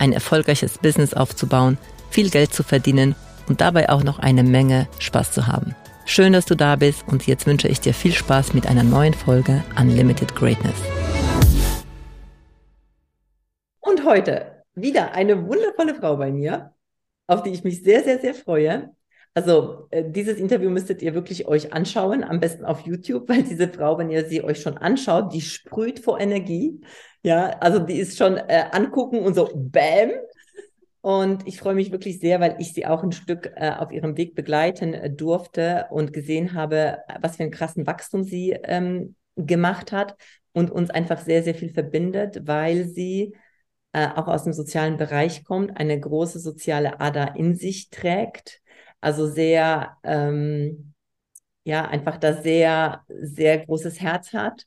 ein erfolgreiches Business aufzubauen, viel Geld zu verdienen und dabei auch noch eine Menge Spaß zu haben. Schön, dass du da bist und jetzt wünsche ich dir viel Spaß mit einer neuen Folge Unlimited Greatness. Und heute wieder eine wundervolle Frau bei mir, auf die ich mich sehr, sehr, sehr freue. Also äh, dieses Interview müsstet ihr wirklich euch anschauen, am besten auf YouTube, weil diese Frau, wenn ihr sie euch schon anschaut, die sprüht vor Energie. Ja, also die ist schon äh, angucken und so Bäm. Und ich freue mich wirklich sehr, weil ich sie auch ein Stück äh, auf ihrem Weg begleiten äh, durfte und gesehen habe, was für einen krassen Wachstum sie ähm, gemacht hat und uns einfach sehr, sehr viel verbindet, weil sie äh, auch aus dem sozialen Bereich kommt, eine große soziale Ader in sich trägt also sehr, ähm, ja, einfach da sehr, sehr großes Herz hat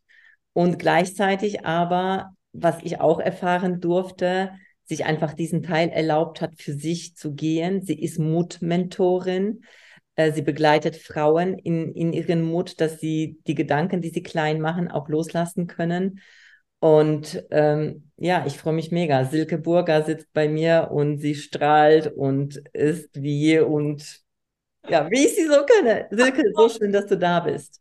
und gleichzeitig aber, was ich auch erfahren durfte, sich einfach diesen Teil erlaubt hat, für sich zu gehen. Sie ist Mutmentorin. Äh, sie begleitet Frauen in, in ihren Mut, dass sie die Gedanken, die sie klein machen, auch loslassen können und ähm, ja, ich freue mich mega. Silke Burger sitzt bei mir und sie strahlt und ist wie und ja, wie ich sie so kenne. Silke, so schön, dass du da bist.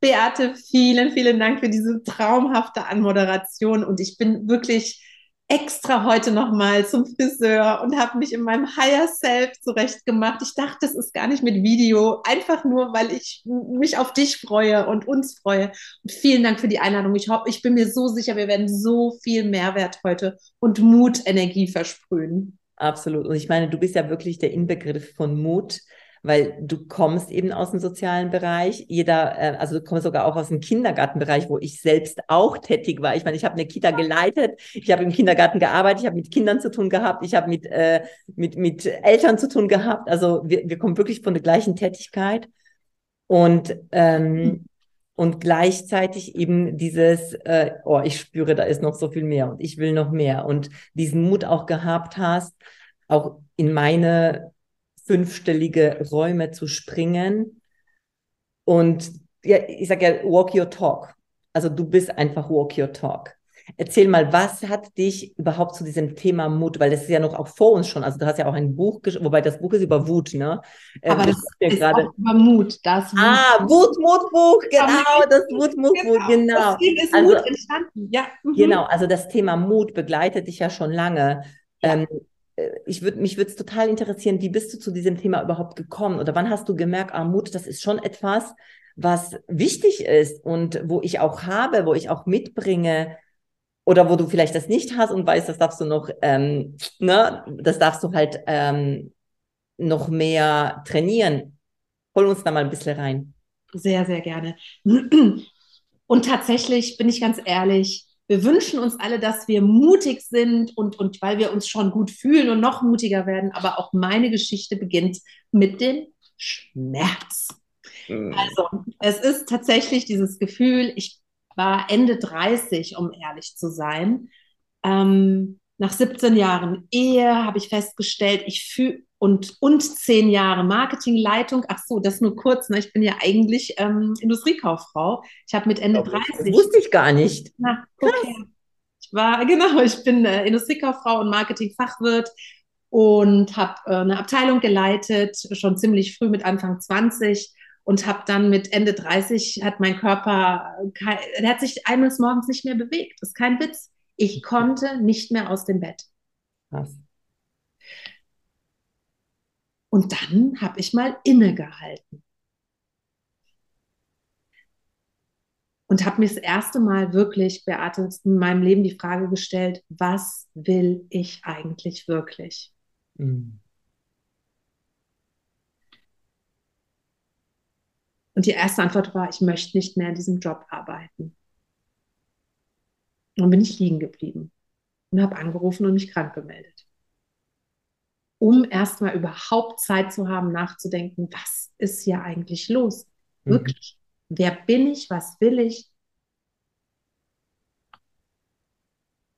Beate, vielen, vielen Dank für diese traumhafte Anmoderation und ich bin wirklich extra heute nochmal zum Friseur und habe mich in meinem Higher Self zurechtgemacht. Ich dachte, das ist gar nicht mit Video, einfach nur, weil ich mich auf dich freue und uns freue. Und vielen Dank für die Einladung. Ich, hoffe, ich bin mir so sicher, wir werden so viel Mehrwert heute und Mut, Energie versprühen. Absolut. Und ich meine, du bist ja wirklich der Inbegriff von Mut weil du kommst eben aus dem sozialen Bereich. Jeder, äh, also du kommst sogar auch aus dem Kindergartenbereich, wo ich selbst auch tätig war. Ich meine, ich habe eine Kita geleitet, ich habe im Kindergarten gearbeitet, ich habe mit Kindern zu tun gehabt, ich habe mit, äh, mit, mit Eltern zu tun gehabt. Also wir, wir kommen wirklich von der gleichen Tätigkeit. Und ähm, und gleichzeitig eben dieses, äh, oh, ich spüre, da ist noch so viel mehr und ich will noch mehr und diesen Mut auch gehabt hast, auch in meine fünfstellige Räume zu springen. Und ja, ich sage ja, walk your talk. Also du bist einfach walk your talk. Erzähl mal, was hat dich überhaupt zu diesem Thema Mut, weil das ist ja noch auch vor uns schon, also du hast ja auch ein Buch, wobei das Buch ist über Wut, ne? Ähm, Aber das, das ist gerade über Mut, das Mut. Ah, Wut, Mut, Buch, genau, das Wut, Mut, genau. Buch, genau. ist also, Mut entstanden, ja. Mhm. Genau, also das Thema Mut begleitet dich ja schon lange. Ja. Ähm, äh, ich würde mich würde es total interessieren, wie bist du zu diesem Thema überhaupt gekommen oder wann hast du gemerkt, Armut, das ist schon etwas, was wichtig ist und wo ich auch habe, wo ich auch mitbringe oder wo du vielleicht das nicht hast und weißt, das darfst du noch, ähm, ne, das darfst du halt ähm, noch mehr trainieren. Hol uns da mal ein bisschen rein. Sehr, sehr gerne. Und tatsächlich bin ich ganz ehrlich, wir wünschen uns alle, dass wir mutig sind und, und weil wir uns schon gut fühlen und noch mutiger werden. Aber auch meine Geschichte beginnt mit dem Schmerz. Mhm. Also, es ist tatsächlich dieses Gefühl, ich war Ende 30, um ehrlich zu sein. Ähm, nach 17 Jahren Ehe habe ich festgestellt, ich fühle und, und zehn Jahre Marketingleitung. Ach so, das nur kurz. Ne? Ich bin ja eigentlich ähm, Industriekauffrau. Ich habe mit Ende 30. Das wusste ich gar nicht. Na, okay. Ich war, genau, ich bin äh, Industriekauffrau und Marketingfachwirt und habe äh, eine Abteilung geleitet, schon ziemlich früh mit Anfang 20 und habe dann mit Ende 30 hat mein Körper, kein, der hat sich eines Morgens nicht mehr bewegt. Das ist kein Witz. Ich konnte nicht mehr aus dem Bett. Was? Und dann habe ich mal innegehalten. Und habe mir das erste Mal wirklich, Beate, in meinem Leben die Frage gestellt, was will ich eigentlich wirklich? Mhm. Und die erste Antwort war, ich möchte nicht mehr in diesem Job arbeiten. Und bin ich liegen geblieben und habe angerufen und mich krank gemeldet. um erstmal überhaupt Zeit zu haben, nachzudenken, was ist hier eigentlich los? Mhm. Wirklich, wer bin ich, was will ich?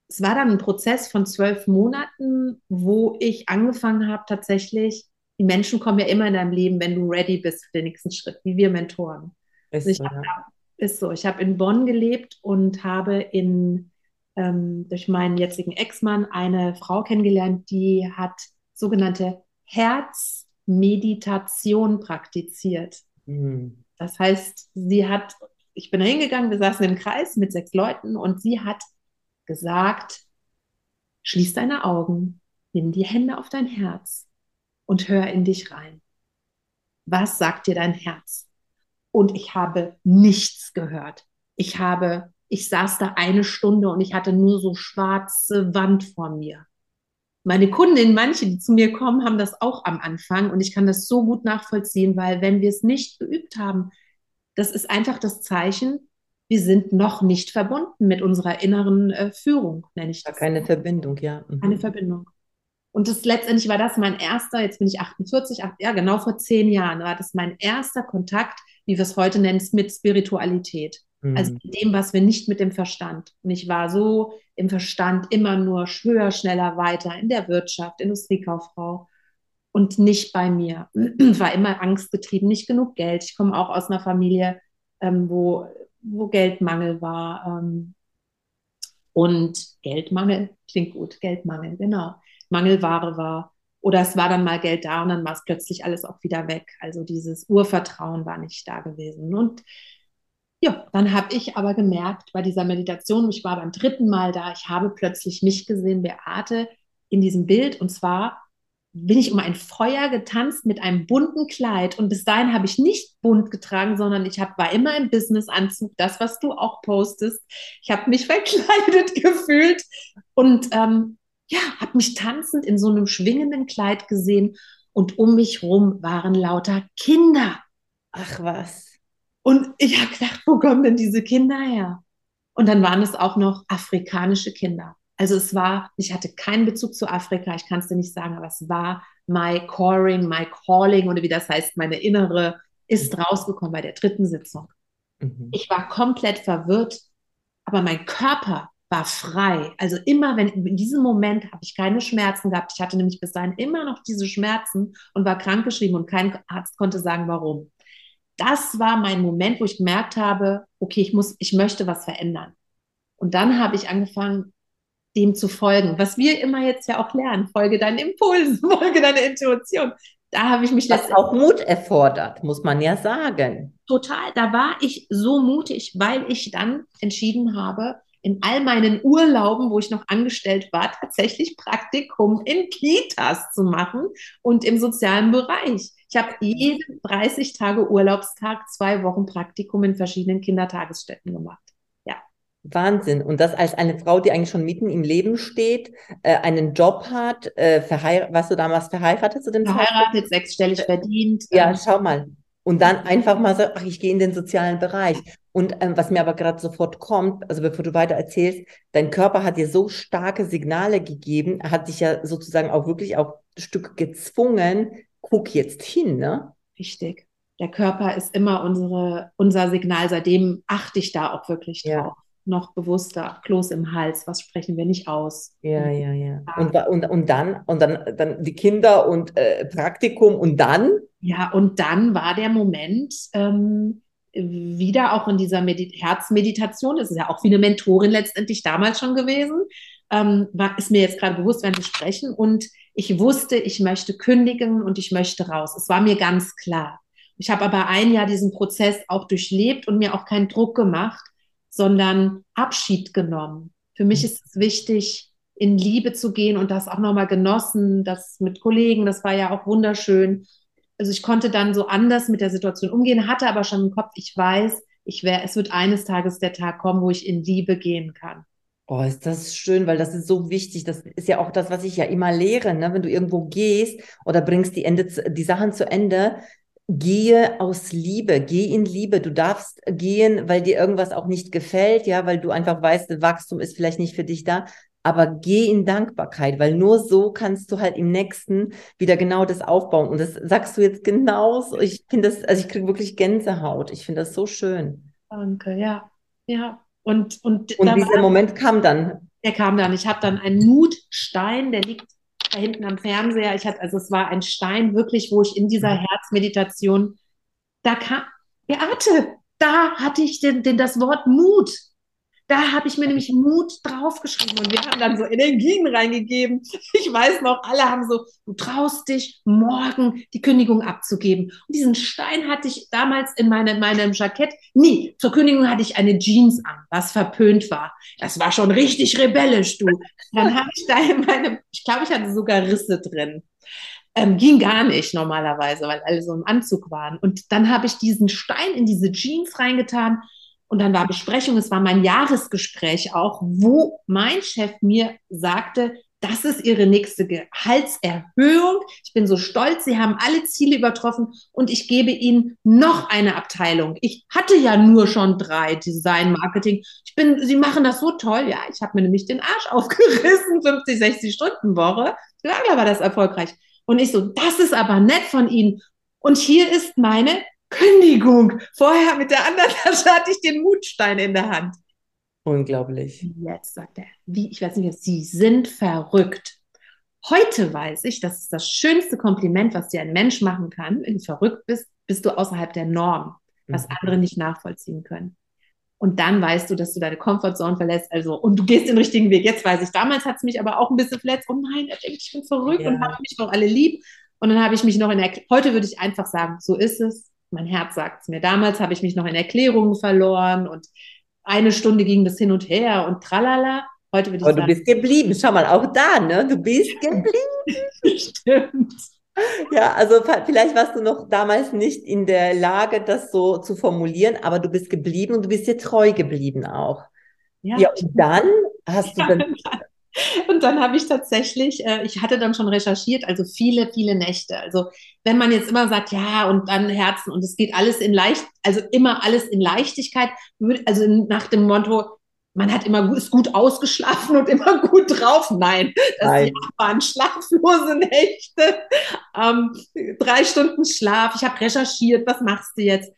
Es war dann ein Prozess von zwölf Monaten, wo ich angefangen habe, tatsächlich, die Menschen kommen ja immer in deinem Leben, wenn du ready bist für den nächsten Schritt, wie wir Mentoren. Ist so, ja. Ist so. Ich habe in Bonn gelebt und habe in, ähm, durch meinen jetzigen Ex-Mann eine Frau kennengelernt, die hat sogenannte Herzmeditation praktiziert. Mhm. Das heißt, sie hat, ich bin da hingegangen, wir saßen im Kreis mit sechs Leuten und sie hat gesagt, schließ deine Augen, nimm die Hände auf dein Herz und hör in dich rein. Was sagt dir dein Herz? Und ich habe nichts gehört. Ich habe, ich saß da eine Stunde und ich hatte nur so schwarze Wand vor mir meine Kundinnen, manche, die zu mir kommen, haben das auch am Anfang und ich kann das so gut nachvollziehen, weil wenn wir es nicht geübt haben, das ist einfach das Zeichen, wir sind noch nicht verbunden mit unserer inneren äh, Führung, nenne ich das. Keine Verbindung, ja. Mhm. Keine Verbindung. Und das letztendlich war das mein erster, jetzt bin ich 48, acht, ja, genau vor zehn Jahren war das mein erster Kontakt, wie wir es heute nennen, mit Spiritualität. Also mhm. mit dem, was wir nicht mit dem Verstand. Und ich war so im Verstand immer nur höher, schneller, weiter in der Wirtschaft, Industriekauffrau und nicht bei mir. War immer angstgetrieben, nicht genug Geld. Ich komme auch aus einer Familie, ähm, wo, wo Geldmangel war. Ähm, und Geldmangel klingt gut, Geldmangel, genau. Mangelware war. Oder es war dann mal Geld da und dann war es plötzlich alles auch wieder weg. Also dieses Urvertrauen war nicht da gewesen. Und ja, dann habe ich aber gemerkt bei dieser Meditation, ich war beim dritten Mal da, ich habe plötzlich mich gesehen, Beate, in diesem Bild. Und zwar bin ich um ein Feuer getanzt mit einem bunten Kleid. Und bis dahin habe ich nicht bunt getragen, sondern ich hab, war immer im Businessanzug, das, was du auch postest. Ich habe mich verkleidet gefühlt und ähm, ja, habe mich tanzend in so einem schwingenden Kleid gesehen. Und um mich rum waren lauter Kinder. Ach was. Und ich habe gedacht, wo kommen denn diese Kinder her? Und dann waren es auch noch afrikanische Kinder. Also es war, ich hatte keinen Bezug zu Afrika, ich kann es dir nicht sagen, aber es war my calling, my calling oder wie das heißt, meine innere ist rausgekommen bei der dritten Sitzung. Mhm. Ich war komplett verwirrt, aber mein Körper war frei. Also immer, wenn in diesem Moment habe ich keine Schmerzen gehabt. Ich hatte nämlich bis dahin immer noch diese Schmerzen und war krankgeschrieben und kein Arzt konnte sagen, warum das war mein Moment, wo ich gemerkt habe, okay, ich muss, ich möchte was verändern. Und dann habe ich angefangen, dem zu folgen, was wir immer jetzt ja auch lernen. Folge deinen Impulsen, folge deiner Intuition. Da habe ich mich das auch Mut erfordert, muss man ja sagen. Total, da war ich so mutig, weil ich dann entschieden habe, in all meinen Urlauben, wo ich noch angestellt war, tatsächlich Praktikum in Kitas zu machen und im sozialen Bereich. Ich habe jeden 30 Tage Urlaubstag zwei Wochen Praktikum in verschiedenen Kindertagesstätten gemacht. Ja. Wahnsinn. Und das als eine Frau, die eigentlich schon mitten im Leben steht, äh, einen Job hat, äh, warst du damals verheiratet zu dem Verheiratet, sechsstellig verdient. Ja, ähm, schau mal. Und dann einfach mal so, ach, ich gehe in den sozialen Bereich. Und ähm, was mir aber gerade sofort kommt, also bevor du weiter erzählst, dein Körper hat dir so starke Signale gegeben, hat dich ja sozusagen auch wirklich auch ein Stück gezwungen, guck jetzt hin, ne? Richtig. Der Körper ist immer unsere, unser Signal, seitdem achte ich da auch wirklich drauf. Ja. Noch bewusster, Kloß im Hals, was sprechen wir nicht aus? Ja, ja, ja. Und, und, und dann, und dann, dann die Kinder und äh, Praktikum und dann? Ja, und dann war der Moment, ähm, wieder auch in dieser Medi Herzmeditation, das ist ja auch wie eine Mentorin letztendlich damals schon gewesen, ähm, war, ist mir jetzt gerade bewusst, wenn wir sprechen. Und ich wusste, ich möchte kündigen und ich möchte raus. Es war mir ganz klar. Ich habe aber ein Jahr diesen Prozess auch durchlebt und mir auch keinen Druck gemacht, sondern Abschied genommen. Für mich ist es wichtig, in Liebe zu gehen und das auch nochmal genossen, das mit Kollegen, das war ja auch wunderschön also ich konnte dann so anders mit der Situation umgehen, hatte aber schon im Kopf, ich weiß, ich wäre, es wird eines Tages der Tag kommen, wo ich in Liebe gehen kann. Oh, ist das schön, weil das ist so wichtig. Das ist ja auch das, was ich ja immer lehre. Ne? Wenn du irgendwo gehst oder bringst die, Ende, die Sachen zu Ende, gehe aus Liebe, geh in Liebe. Du darfst gehen, weil dir irgendwas auch nicht gefällt, ja, weil du einfach weißt, Wachstum ist vielleicht nicht für dich da. Aber geh in Dankbarkeit, weil nur so kannst du halt im nächsten wieder genau das aufbauen. Und das sagst du jetzt genauso. Ich finde das, also ich kriege wirklich Gänsehaut. Ich finde das so schön. Danke, ja. Ja. Und, und, und dieser Moment kam dann. Der kam dann. Ich habe dann einen Mutstein, der liegt da hinten am Fernseher. Ich hatte, also es war ein Stein wirklich, wo ich in dieser Herzmeditation, da kam, Beate, da hatte ich den, den, das Wort Mut. Da habe ich mir nämlich Mut draufgeschrieben und wir haben dann so Energien reingegeben. Ich weiß noch, alle haben so, du traust dich, morgen die Kündigung abzugeben. Und diesen Stein hatte ich damals in, meine, in meinem Jackett. Nie. Zur Kündigung hatte ich eine Jeans an, was verpönt war. Das war schon richtig rebellisch, du. Dann habe ich da in meinem, ich glaube, ich hatte sogar Risse drin. Ähm, ging gar nicht normalerweise, weil alle so im Anzug waren. Und dann habe ich diesen Stein in diese Jeans reingetan und dann war Besprechung, es war mein Jahresgespräch auch, wo mein Chef mir sagte, das ist Ihre nächste Gehaltserhöhung. Ich bin so stolz, Sie haben alle Ziele übertroffen und ich gebe Ihnen noch eine Abteilung. Ich hatte ja nur schon drei Design, Marketing. Ich bin, Sie machen das so toll. Ja, ich habe mir nämlich den Arsch aufgerissen, 50, 60 Stunden Woche. Lange war das erfolgreich. Und ich so, das ist aber nett von Ihnen. Und hier ist meine Kündigung. Vorher mit der anderen Tasche hatte ich den Mutstein in der Hand. Unglaublich. Jetzt sagt er, wie, ich weiß nicht, Sie sind verrückt. Heute weiß ich, das ist das schönste Kompliment, was dir ein Mensch machen kann. Wenn du verrückt bist, bist du außerhalb der Norm, was mhm. andere nicht nachvollziehen können. Und dann weißt du, dass du deine Comfortzone verlässt, also und du gehst den richtigen Weg. Jetzt weiß ich, damals hat es mich aber auch ein bisschen verletzt. Oh nein, er denkt, ich bin verrückt ja. und habe mich noch alle lieb. Und dann habe ich mich noch in der, heute würde ich einfach sagen, so ist es mein Herz sagt es mir. Damals habe ich mich noch in Erklärungen verloren und eine Stunde ging das hin und her und tralala. Heute würde ich Aber sagen, du bist geblieben. Schau mal, auch da, ne? Du bist geblieben. Stimmt. Ja, also vielleicht warst du noch damals nicht in der Lage, das so zu formulieren, aber du bist geblieben und du bist dir treu geblieben auch. Ja, ja und dann hast du dann Und dann habe ich tatsächlich, äh, ich hatte dann schon recherchiert, also viele, viele Nächte. Also wenn man jetzt immer sagt, ja, und dann Herzen und es geht alles in leicht, also immer alles in Leichtigkeit, also nach dem Motto, man hat immer ist gut ausgeschlafen und immer gut drauf. Nein, das Nein. waren schlaflose Nächte, ähm, drei Stunden Schlaf. Ich habe recherchiert, was machst du jetzt?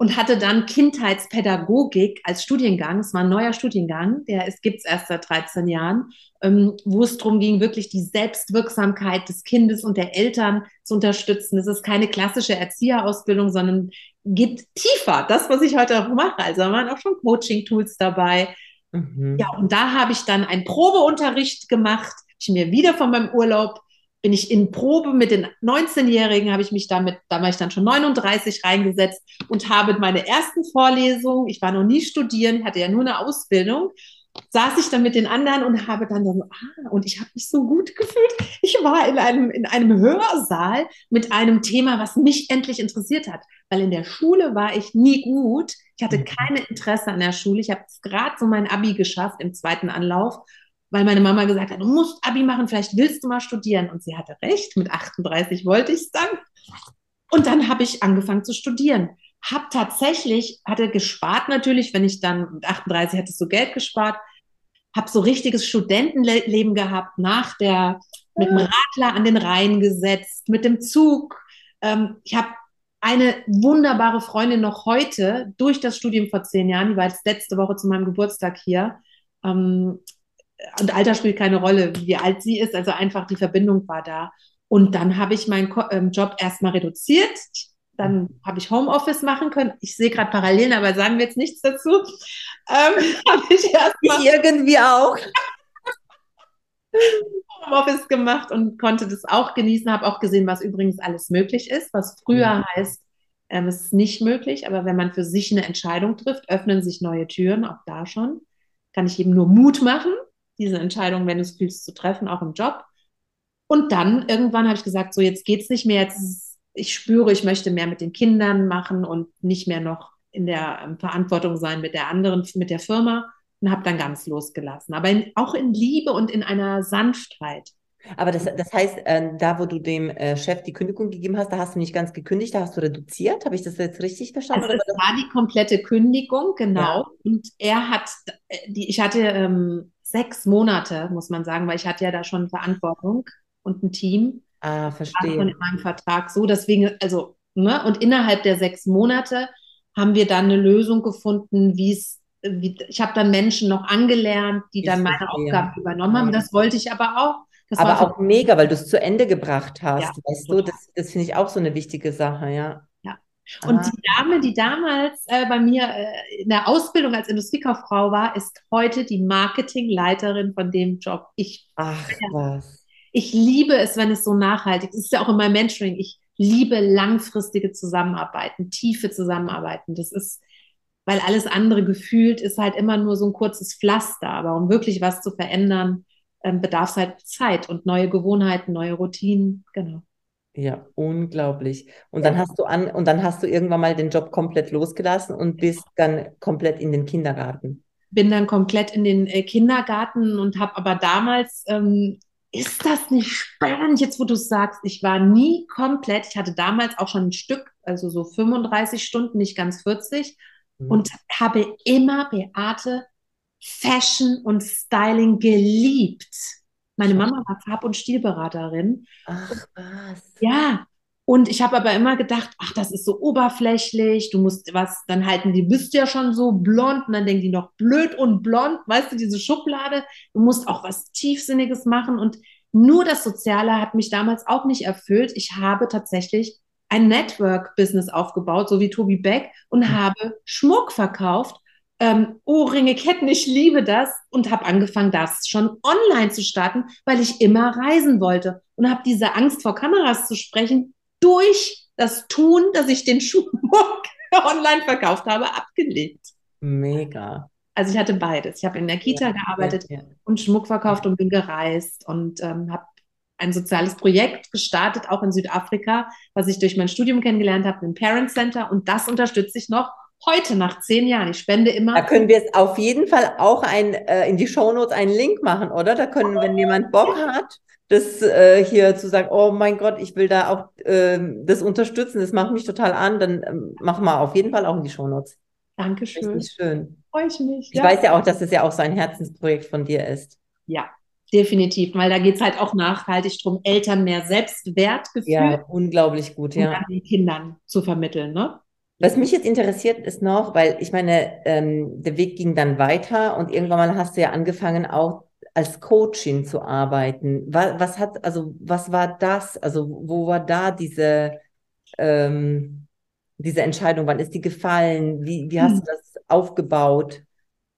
Und hatte dann Kindheitspädagogik als Studiengang. Es war ein neuer Studiengang, der gibt es erst seit 13 Jahren, ähm, wo es darum ging, wirklich die Selbstwirksamkeit des Kindes und der Eltern zu unterstützen. Es ist keine klassische Erzieherausbildung, sondern geht tiefer. Das, was ich heute auch mache. Also da waren auch schon Coaching-Tools dabei. Mhm. Ja, und da habe ich dann einen Probeunterricht gemacht. Ich mir wieder von meinem Urlaub bin ich in Probe mit den 19-Jährigen, habe ich mich damit, da war ich dann schon 39 reingesetzt und habe meine ersten Vorlesungen, ich war noch nie studieren, hatte ja nur eine Ausbildung, saß ich dann mit den anderen und habe dann so, ah, und ich habe mich so gut gefühlt. Ich war in einem, in einem Hörsaal mit einem Thema, was mich endlich interessiert hat, weil in der Schule war ich nie gut. Ich hatte mhm. kein Interesse an der Schule. Ich habe gerade so mein Abi geschafft im zweiten Anlauf weil meine Mama gesagt hat, du musst Abi machen, vielleicht willst du mal studieren. Und sie hatte recht, mit 38 wollte ich es dann. Und dann habe ich angefangen zu studieren. Hab tatsächlich, hatte gespart natürlich, wenn ich dann mit 38 hatte so Geld gespart, habe so richtiges Studentenleben gehabt, nach der, mit dem Radler an den Rhein gesetzt, mit dem Zug. Ähm, ich habe eine wunderbare Freundin noch heute durch das Studium vor zehn Jahren, die war jetzt letzte Woche zu meinem Geburtstag hier. Ähm, und Alter spielt keine Rolle, wie alt sie ist, also einfach die Verbindung war da. Und dann habe ich meinen ähm, Job erstmal reduziert. Dann habe ich Homeoffice machen können. Ich sehe gerade Parallelen, aber sagen wir jetzt nichts dazu. Ähm, habe ich erstmal irgendwie auch Homeoffice gemacht und konnte das auch genießen. Habe auch gesehen, was übrigens alles möglich ist, was früher ja. heißt, ähm, es ist nicht möglich. Aber wenn man für sich eine Entscheidung trifft, öffnen sich neue Türen, auch da schon. Kann ich eben nur Mut machen diese Entscheidung, wenn du es fühlst, zu treffen, auch im Job. Und dann irgendwann habe ich gesagt, so jetzt geht es nicht mehr, jetzt ist, ich spüre, ich möchte mehr mit den Kindern machen und nicht mehr noch in der ähm, Verantwortung sein mit der anderen, mit der Firma und habe dann ganz losgelassen. Aber in, auch in Liebe und in einer Sanftheit. Aber das, das heißt, äh, da wo du dem äh, Chef die Kündigung gegeben hast, da hast du nicht ganz gekündigt, da hast du reduziert. Habe ich das jetzt richtig verstanden? Also das war die komplette Kündigung, genau. Ja. Und er hat, äh, die, ich hatte ähm, sechs Monate, muss man sagen, weil ich hatte ja da schon Verantwortung und ein Team. Ah, verstehe. Von in meinem Vertrag so, deswegen, also, ne, und innerhalb der sechs Monate haben wir dann eine Lösung gefunden, wie es, ich habe dann Menschen noch angelernt, die Ich dann meine verstehe. Aufgaben übernommen haben. Das wollte ich aber auch. Das Aber auch mega, weil du es zu Ende gebracht hast, Ja, weißt du? total. Das, das finde ich auch so eine wichtige Sache. Ja. Und Ah, die Dame, die damals äh, bei mir äh, in der Ausbildung als Industriekauffrau war, ist heute die Marketingleiterin von dem Job. Ich, ach was. ich liebe es, wenn es so nachhaltig ist. Es ist ja auch in meinem Mentoring. Ich liebe langfristige Zusammenarbeiten, tiefe Zusammenarbeiten. Das ist, weil alles andere gefühlt ist halt immer nur so ein kurzes Pflaster. Aber um wirklich was zu verändern, ähm, bedarf es halt Zeit und neue Gewohnheiten, neue Routinen. Genau. Ja, unglaublich. Und dann hast du an, und dann hast du irgendwann mal den Job komplett losgelassen und bist dann komplett in den Kindergarten. bin dann komplett in den äh, Kindergarten und habe aber damals, ähm, ist das nicht spannend, jetzt wo du es sagst, ich war nie komplett, ich hatte damals auch schon ein Stück, also so 35 Stunden, nicht ganz 40 Mhm. und habe immer Beate Fashion und Styling geliebt. Meine Mama war Farb- und Stilberaterin Ach was. ja, und ich habe aber immer gedacht, ach, das ist so oberflächlich, du musst was, dann halten die, bist ja schon so blond und dann denken die noch blöd und blond, weißt du, diese Schublade, du musst auch was Tiefsinniges machen und nur das Soziale hat mich damals auch nicht erfüllt. Ich habe tatsächlich ein Network-Business aufgebaut, so wie Tobi Beck, und Mhm. habe Schmuck verkauft, ähm, Ohrringe, Ketten, ich liebe das und habe angefangen, das schon online zu starten, weil ich immer reisen wollte und habe diese Angst vor Kameras zu sprechen durch das Tun, dass ich den Schmuck online verkauft habe, abgelegt. Mega. Also ich hatte beides. Ich habe in der Kita Ja, gearbeitet ja, und Schmuck verkauft und bin gereist und ähm, habe ein soziales Projekt gestartet, auch in Südafrika, was ich durch mein Studium kennengelernt habe, im Parent Center. Und das unterstütze ich noch heute nach zehn Jahren. Ich spende Da immer. können wir es auf jeden Fall auch ein, äh, in die Shownotes einen Link machen, oder? Da können, wenn jemand Bock hat, das äh, hier zu sagen, oh mein Gott, ich will da auch ähm, das unterstützen, das macht mich total an, dann ähm, machen wir auf jeden Fall auch in die Shownotes. Dankeschön. Richtig schön. Freue ich mich. Ich Ja. weiß ja auch, dass es ja auch so ein Herzensprojekt von dir ist. Ja, definitiv, weil da geht es halt auch nachhaltig darum, Eltern mehr Selbstwertgefühl Ja, unglaublich gut, und ja. dann den Kindern zu vermitteln. Ne? Was mich jetzt interessiert ist noch, weil ich meine, ähm, der Weg ging dann weiter und irgendwann mal hast du ja angefangen, auch als Coaching zu arbeiten. Was, was hat, also was war das? Also wo war da diese, ähm, diese Entscheidung? Wann ist die gefallen? Wie, wie hast Hm. du das aufgebaut?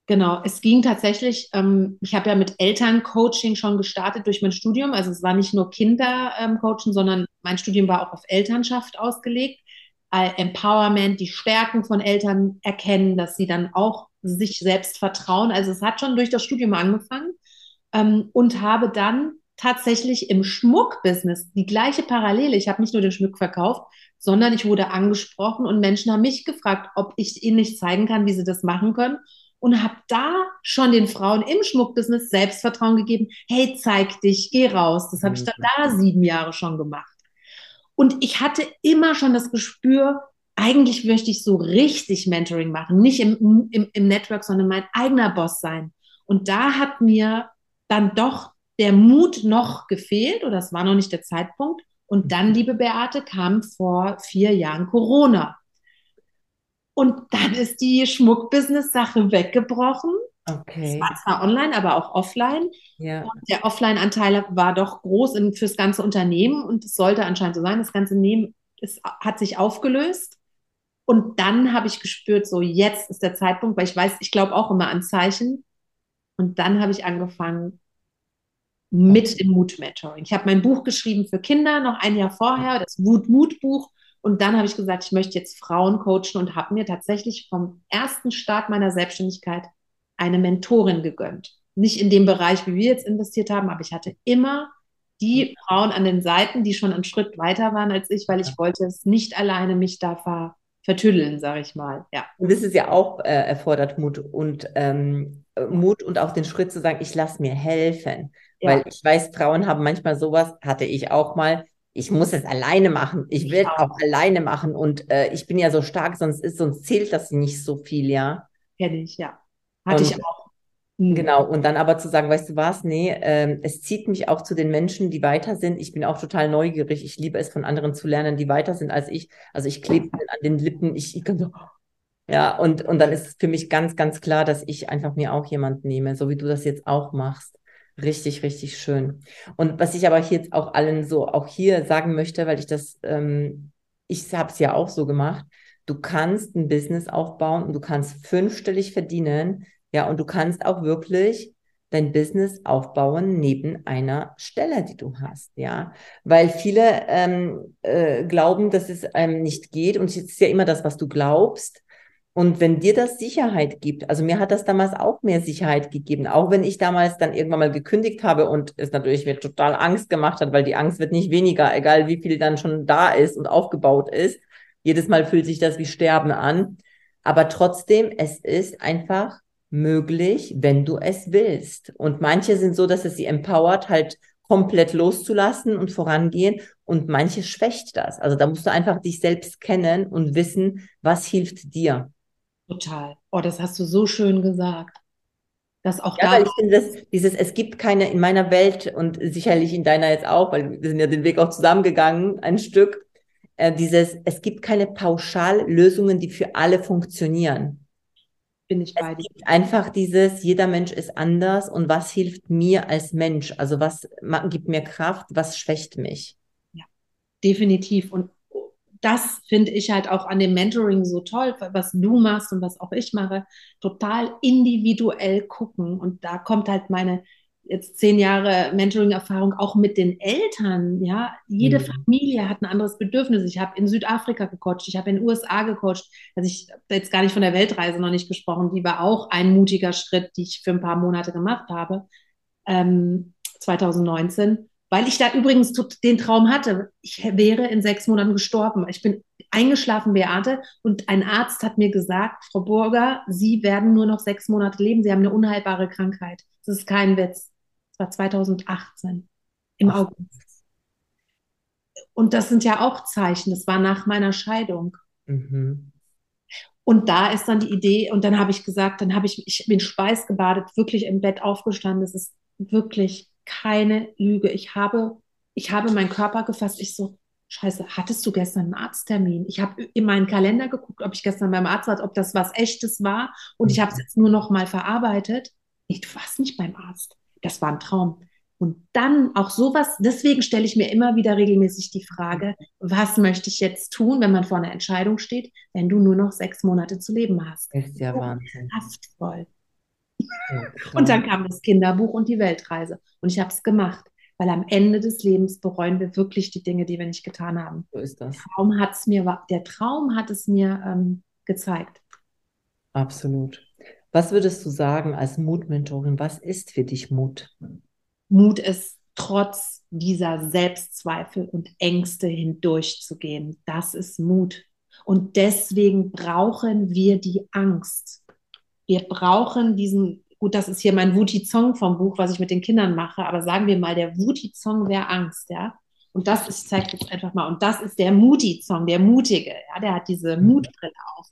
Genau, es ging tatsächlich, ähm, ich habe ja mit Elterncoaching schon gestartet durch mein Studium. Also es war nicht nur Kindercoaching, sondern mein Studium war auch auf Elternschaft ausgelegt. Empowerment, die Stärken von Eltern erkennen, dass sie dann auch sich selbst vertrauen. Also es hat schon durch das Studium angefangen ähm, und habe dann tatsächlich im Schmuckbusiness die gleiche Parallele. Ich habe nicht nur den Schmuck verkauft, sondern ich wurde angesprochen und Menschen haben mich gefragt, ob ich ihnen nicht zeigen kann, wie sie das machen können und habe da schon den Frauen im Schmuckbusiness Selbstvertrauen gegeben. Hey, zeig dich, geh raus. Das habe ich dann da sieben Jahre schon gemacht. Und ich hatte immer schon das Gespür, eigentlich möchte ich so richtig Mentoring machen, nicht im, im, im Network, sondern mein eigener Boss sein. Und da hat mir dann doch der Mut noch gefehlt oder es war noch nicht der Zeitpunkt. Und dann, liebe Beate, kam vor vier Jahren Corona. Und dann ist die Schmuckbusiness-Sache weggebrochen. Es Okay, war zwar online, aber auch offline. ja. Und der Offline-Anteil war doch groß in, fürs ganze Unternehmen und es sollte anscheinend so sein. Das ganze Unternehmen ist, hat sich aufgelöst. Und dann habe ich gespürt, so jetzt ist der Zeitpunkt, weil ich weiß, ich glaube auch immer an Zeichen. Und dann habe ich angefangen mit dem Mut-Mentoring. Ich habe mein Buch geschrieben für Kinder noch ein Jahr vorher, das Wut-Mut-Buch. Und dann habe ich gesagt, ich möchte jetzt Frauen coachen und habe mir tatsächlich vom ersten Start meiner Selbstständigkeit eine Mentorin gegönnt. Nicht in dem Bereich, wie wir jetzt investiert haben, aber ich hatte immer die Frauen an den Seiten, die schon einen Schritt weiter waren als ich, weil ich wollte es nicht alleine mich da ver vertüddeln, sage ich mal. Ja. Und das ist ja auch äh, erfordert Mut und ähm, äh, Mut und auch den Schritt zu sagen, ich lasse mir helfen. Ja. Weil ich weiß, Frauen haben manchmal sowas, hatte ich auch mal, ich muss es alleine machen. Ich will es auch. auch alleine machen. Und äh, ich bin ja so stark, sonst ist, sonst zählt das nicht so viel, ja. Kenne ich, ja. Hatte ich auch. Mhm. Genau, und dann aber zu sagen, weißt du was, nee, ähm, es zieht mich auch zu den Menschen, die weiter sind. Ich bin auch total neugierig. Ich liebe es, von anderen zu lernen, die weiter sind als ich. Also ich klebe an den Lippen, ich, ich kann so, ja, und, und dann ist es für mich ganz, ganz klar, dass ich einfach mir auch jemand nehme, so wie du das jetzt auch machst. Richtig, richtig schön. Und was ich aber jetzt auch allen so auch hier sagen möchte, weil ich das, ähm, ich habe es ja auch so gemacht, du kannst ein Business aufbauen und du kannst fünfstellig verdienen, ja, und du kannst auch wirklich dein Business aufbauen neben einer Stelle, die du hast, ja, weil viele ähm, äh, glauben, dass es einem nicht geht und es ist ja immer das, was du glaubst. Und wenn dir das Sicherheit gibt, also mir hat das damals auch mehr Sicherheit gegeben, auch wenn ich damals dann irgendwann mal gekündigt habe und es natürlich mir total Angst gemacht hat, weil die Angst wird nicht weniger, egal wie viel dann schon da ist und aufgebaut ist. Jedes Mal fühlt sich das wie Sterben an. Aber trotzdem, es ist einfach möglich, wenn du es willst. Und manche sind so, dass es sie empowert, halt komplett loszulassen und vorangehen. Und manche schwächt das. Also da musst du einfach dich selbst kennen und wissen, was hilft dir. Total. Oh, das hast du so schön gesagt. Das auch ja, da weil ich finde, dass dieses, es gibt keine in meiner Welt und sicherlich in deiner jetzt auch, weil wir sind ja den Weg auch zusammengegangen, ein Stück, äh, dieses, es gibt keine Pauschallösungen, die für alle funktionieren bin ich bei dir. Einfach dieses, jeder Mensch ist anders und was hilft mir als Mensch? Also was gibt mir Kraft, was schwächt mich? Ja, definitiv. Und das finde ich halt auch an dem Mentoring so toll, was du machst und was auch ich mache, total individuell gucken. Und da kommt halt meine jetzt zehn Jahre Mentoring-Erfahrung auch mit den Eltern. Ja, jede mhm. Familie hat ein anderes Bedürfnis. Ich habe in Südafrika gecoacht, ich habe in den USA gecoacht. Also ich habe jetzt gar nicht von der Weltreise noch nicht gesprochen. Die war auch ein mutiger Schritt, die ich für ein paar Monate gemacht habe, ähm, 2019. Weil ich da übrigens den Traum hatte, ich wäre in sechs Monaten gestorben. Ich bin eingeschlafen, Beate, und ein Arzt hat mir gesagt, Frau Burger, Sie werden nur noch sechs Monate leben. Sie haben eine unheilbare Krankheit. Das ist kein Witz. War 2018 im Ach. August. Und das sind ja auch Zeichen. Das war nach meiner Scheidung. Mhm. Und da ist dann die Idee, und dann habe ich gesagt, dann habe ich, ich bin schweißgebadet, wirklich im Bett aufgestanden. Das ist wirklich keine Lüge. Ich habe, ich habe meinen Körper gefasst. Ich so, Scheiße, hattest du gestern einen Arzttermin? Ich habe in meinen Kalender geguckt, ob ich gestern beim Arzt war, ob das was Echtes war. Und ich habe es jetzt nur noch mal verarbeitet. Nee, du warst nicht beim Arzt das war ein Traum. Und dann auch sowas, deswegen stelle ich mir immer wieder regelmäßig die Frage, was möchte ich jetzt tun, wenn man vor einer Entscheidung steht, wenn du nur noch sechs Monate zu leben hast. Ist ja Wahnsinn. Kraftvoll. Ja, und dann kam das Kinderbuch und die Weltreise. Und ich habe es gemacht, weil am Ende des Lebens bereuen wir wirklich die Dinge, die wir nicht getan haben. So ist das. Der Traum, hat's mir, der Traum hat es mir ähm, gezeigt. Absolut. Was würdest du sagen als Mutmentorin? Was ist für dich Mut? Mut ist trotz dieser Selbstzweifel und Ängste hindurchzugehen. Das ist Mut. Und deswegen brauchen wir die Angst. Wir brauchen diesen, gut, das ist hier mein Wuti-Zong vom Buch, was ich mit den Kindern mache, aber sagen wir mal, der Wuti-Zong wäre Angst, ja. Und das, ich zeige jetzt einfach mal, und das ist der Muti-Zong, der Mutige, ja, der hat diese mhm. Mutbrille auf.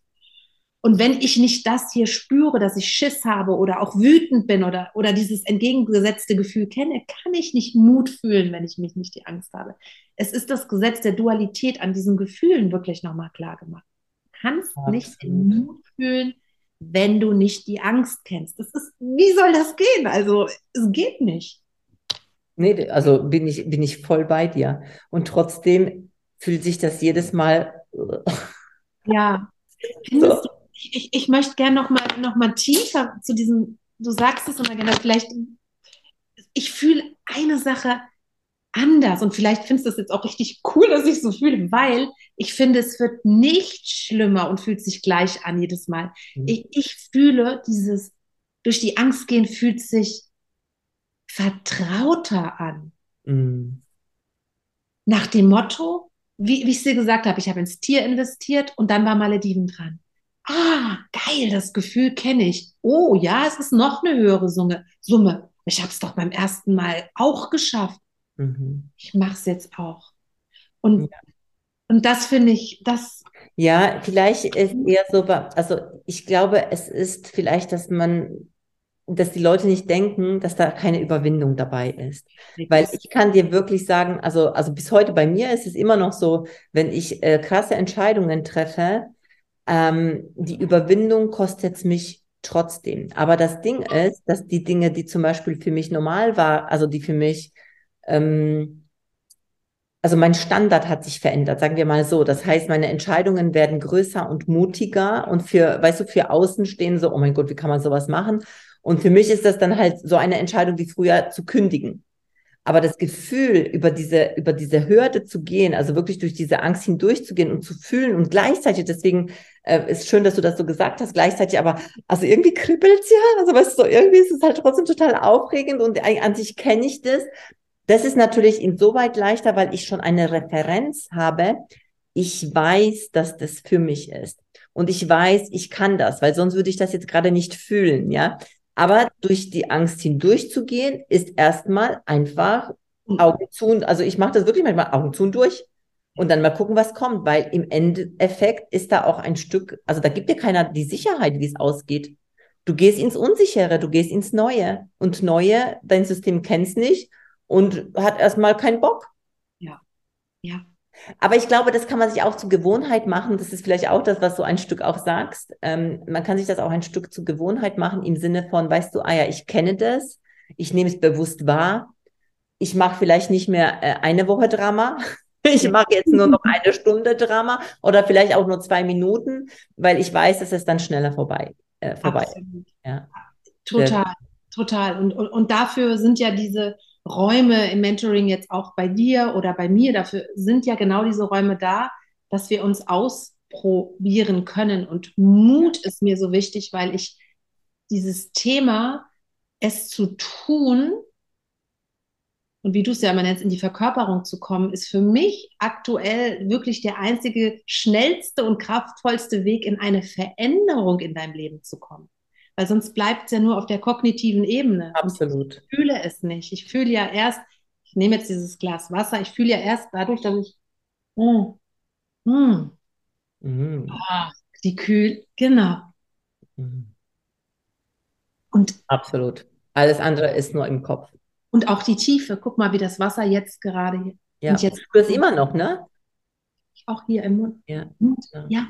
Und wenn ich nicht das hier spüre, dass ich Schiss habe oder auch wütend bin oder, oder dieses entgegengesetzte Gefühl kenne, kann ich nicht Mut fühlen, wenn ich mich nicht die Angst habe. Es ist das Gesetz der Dualität an diesen Gefühlen wirklich nochmal klar gemacht. Du kannst Absolut. nicht den Mut fühlen, wenn du nicht die Angst kennst. Das ist, wie soll das gehen? Also, es geht nicht. Nee, also bin ich, bin ich voll bei dir. Und trotzdem fühlt sich das jedes Mal. Ja. Findest so. du ich, ich möchte gerne noch mal, noch mal tiefer zu diesem, du sagst es immer gerne, vielleicht, ich fühle eine Sache anders und vielleicht findest du es jetzt auch richtig cool, dass ich so fühle, weil ich finde, es wird nicht schlimmer und fühlt sich gleich an jedes Mal. Mhm. Ich, ich fühle dieses, durch die Angst gehen fühlt sich vertrauter an. Mhm. Nach dem Motto, wie, wie ich es dir gesagt habe, ich habe ins Tier investiert und dann war Malediven dran ah, geil, das Gefühl kenne ich. Oh ja, es ist noch eine höhere Summe. Summe. Ich habe es doch beim ersten Mal auch geschafft. Mhm. Ich mache es jetzt auch. Und, ja. und das finde ich, das. Ja, vielleicht ist eher so, also ich glaube, es ist vielleicht, dass man dass die Leute nicht denken, dass da keine Überwindung dabei ist. Weil ich kann dir wirklich sagen, also, also bis heute bei mir ist es immer noch so, wenn ich äh, krasse Entscheidungen treffe, ähm, die Überwindung kostet es mich trotzdem. Aber das Ding ist, dass die Dinge, die zum Beispiel für mich normal war, also die für mich, ähm, also mein Standard hat sich verändert, sagen wir mal so. Das heißt, meine Entscheidungen werden größer und mutiger und für, weißt du, für Außen stehen so, oh mein Gott, wie kann man sowas machen? Und für mich ist das dann halt so eine Entscheidung wie früher zu kündigen. Aber das Gefühl, über diese, über diese Hürde zu gehen, also wirklich durch diese Angst hindurchzugehen und zu fühlen und gleichzeitig, deswegen äh, ist schön, dass du das so gesagt hast, gleichzeitig, aber also irgendwie kribbelt es ja, also weißt du, irgendwie ist es halt trotzdem total aufregend und an sich kenne ich das. Das ist natürlich insoweit leichter, weil ich schon eine Referenz habe. Ich weiß, dass das für mich ist. Und ich weiß, ich kann das, weil sonst würde ich das jetzt gerade nicht fühlen, ja. Aber durch die Angst hindurchzugehen, ist erstmal einfach Augen zu. Also ich mache das wirklich manchmal Augen zu und durch. Und dann mal gucken, was kommt, weil im Endeffekt ist da auch ein Stück, also da gibt dir keiner die Sicherheit, wie es ausgeht. Du gehst ins Unsichere, du gehst ins Neue. Und Neue, dein System kennt es nicht und hat erstmal keinen Bock. Ja. Ja. Aber ich glaube, das kann man sich auch zur Gewohnheit machen. Das ist vielleicht auch das, was du ein Stück auch sagst. Ähm, man kann sich das auch ein Stück zur Gewohnheit machen im Sinne von, weißt du, ah ja, ich kenne das, ich nehme es bewusst wahr. Ich mache vielleicht nicht mehr äh, eine Woche Drama. Ich mache jetzt nur noch eine Stunde Drama oder vielleicht auch nur zwei Minuten, weil ich weiß, dass es dann schneller vorbei, äh, vorbei Absolut. Ja. Total, total. Und, und, und dafür sind ja diese Räume im Mentoring jetzt auch bei dir oder bei mir, dafür sind ja genau diese Räume da, dass wir uns ausprobieren können. Und Mut ist mir so wichtig, weil ich dieses Thema, es zu tun, und wie du es ja immer nennst, in die Verkörperung zu kommen, ist für mich aktuell wirklich der einzige schnellste und kraftvollste Weg, in eine Veränderung in deinem Leben zu kommen weil sonst bleibt es ja nur auf der kognitiven Ebene. Absolut. Ich fühle es nicht. Ich fühle ja erst, ich nehme jetzt dieses Glas Wasser, ich fühle ja erst dadurch, dass ich, mm, mm, mhm. ah, die Kühl, genau. Mhm. Und absolut. Alles andere ist nur im Kopf. Und auch die Tiefe. Guck mal, wie das Wasser jetzt gerade hier. Ja, und jetzt, du es immer noch, ne? Auch hier im Mund. Ja. Ja, ja.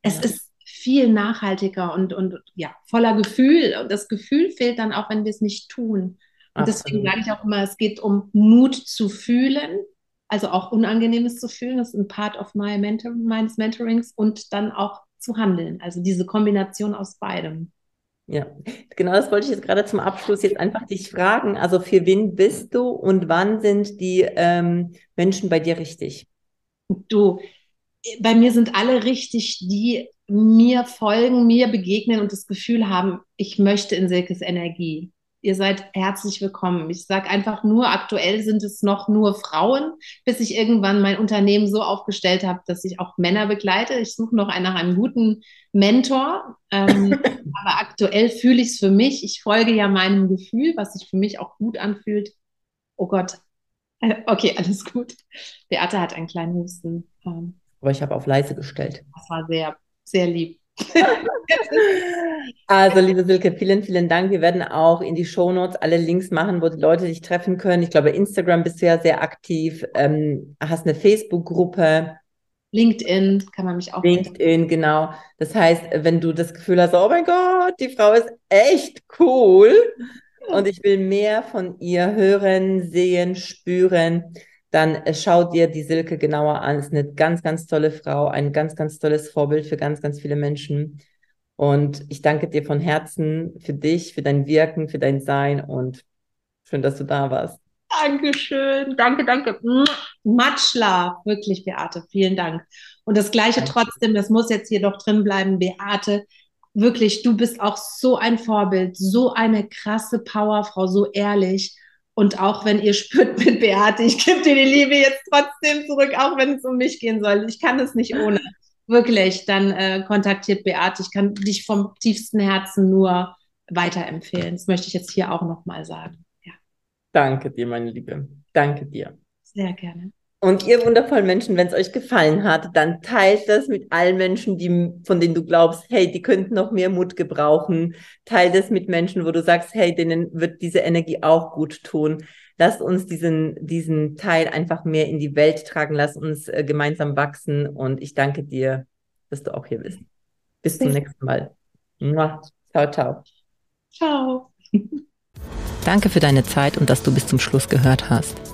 es ja. ist viel nachhaltiger und, und ja, voller Gefühl. Und das Gefühl fehlt dann auch, wenn wir es nicht tun. Und Absolut. deswegen sage ich auch immer, es geht um Mut zu fühlen, also auch Unangenehmes zu fühlen. Das ist ein Part of my mentor, meines Mentorings und dann auch zu handeln. Also diese Kombination aus beidem. Ja, genau das wollte ich jetzt gerade zum Abschluss jetzt einfach dich fragen. Also für wen bist du und wann sind die ähm, Menschen bei dir richtig? Du, bei mir sind alle richtig, die mir folgen, mir begegnen und das Gefühl haben, ich möchte in Silkes Energie. Ihr seid herzlich willkommen. Ich sage einfach nur, aktuell sind es noch nur Frauen, bis ich irgendwann mein Unternehmen so aufgestellt habe, dass ich auch Männer begleite. Ich suche noch nach einem guten Mentor. Ähm, aber aktuell fühle ich es für mich. Ich folge ja meinem Gefühl, was sich für mich auch gut anfühlt. Oh Gott. Okay, alles gut. Beate hat einen kleinen Husten. Ähm, aber ich habe auf leise gestellt. Das war sehr sehr lieb. also, liebe Silke, vielen, vielen Dank. Wir werden auch in die Shownotes alle Links machen, wo die Leute dich treffen können. Ich glaube, Instagram bist du ja sehr aktiv, ähm, hast eine Facebook-Gruppe. LinkedIn kann man mich auch. LinkedIn, genau. Das heißt, wenn du das Gefühl hast, oh mein Gott, die Frau ist echt cool und ich will mehr von ihr hören, sehen, spüren, dann äh, schau dir die Silke genauer an. Ist eine ganz, ganz tolle Frau, ein ganz, ganz tolles Vorbild für ganz, ganz viele Menschen. Und ich danke dir von Herzen für dich, für dein Wirken, für dein Sein und schön, dass du da warst. Dankeschön. Danke, danke. Much love. Wirklich, Beate. Vielen Dank. Und das Gleiche danke. trotzdem, das muss jetzt hier doch drin bleiben, Beate. Wirklich, du bist auch so ein Vorbild, so eine krasse Powerfrau, so ehrlich. Und auch wenn ihr spürt mit Beate, ich gebe dir die Liebe jetzt trotzdem zurück, auch wenn es um mich gehen soll. Ich kann es nicht ohne. Wirklich, dann äh, kontaktiert Beate. Ich kann dich vom tiefsten Herzen nur weiterempfehlen. Das möchte ich jetzt hier auch nochmal sagen. Ja. Danke dir, meine Liebe. Danke dir. Sehr gerne. Und ihr wundervollen Menschen, wenn es euch gefallen hat, dann teilt das mit allen Menschen, die, von denen du glaubst, hey, die könnten noch mehr Mut gebrauchen. Teilt es mit Menschen, wo du sagst, hey, denen wird diese Energie auch gut tun. Lass uns diesen, diesen Teil einfach mehr in die Welt tragen. Lass uns äh, gemeinsam wachsen. Und ich danke dir, dass du auch hier bist. Bis zum nächsten Mal. Ciao, ciao. Ciao. Danke für deine Zeit und dass du bis zum Schluss gehört hast.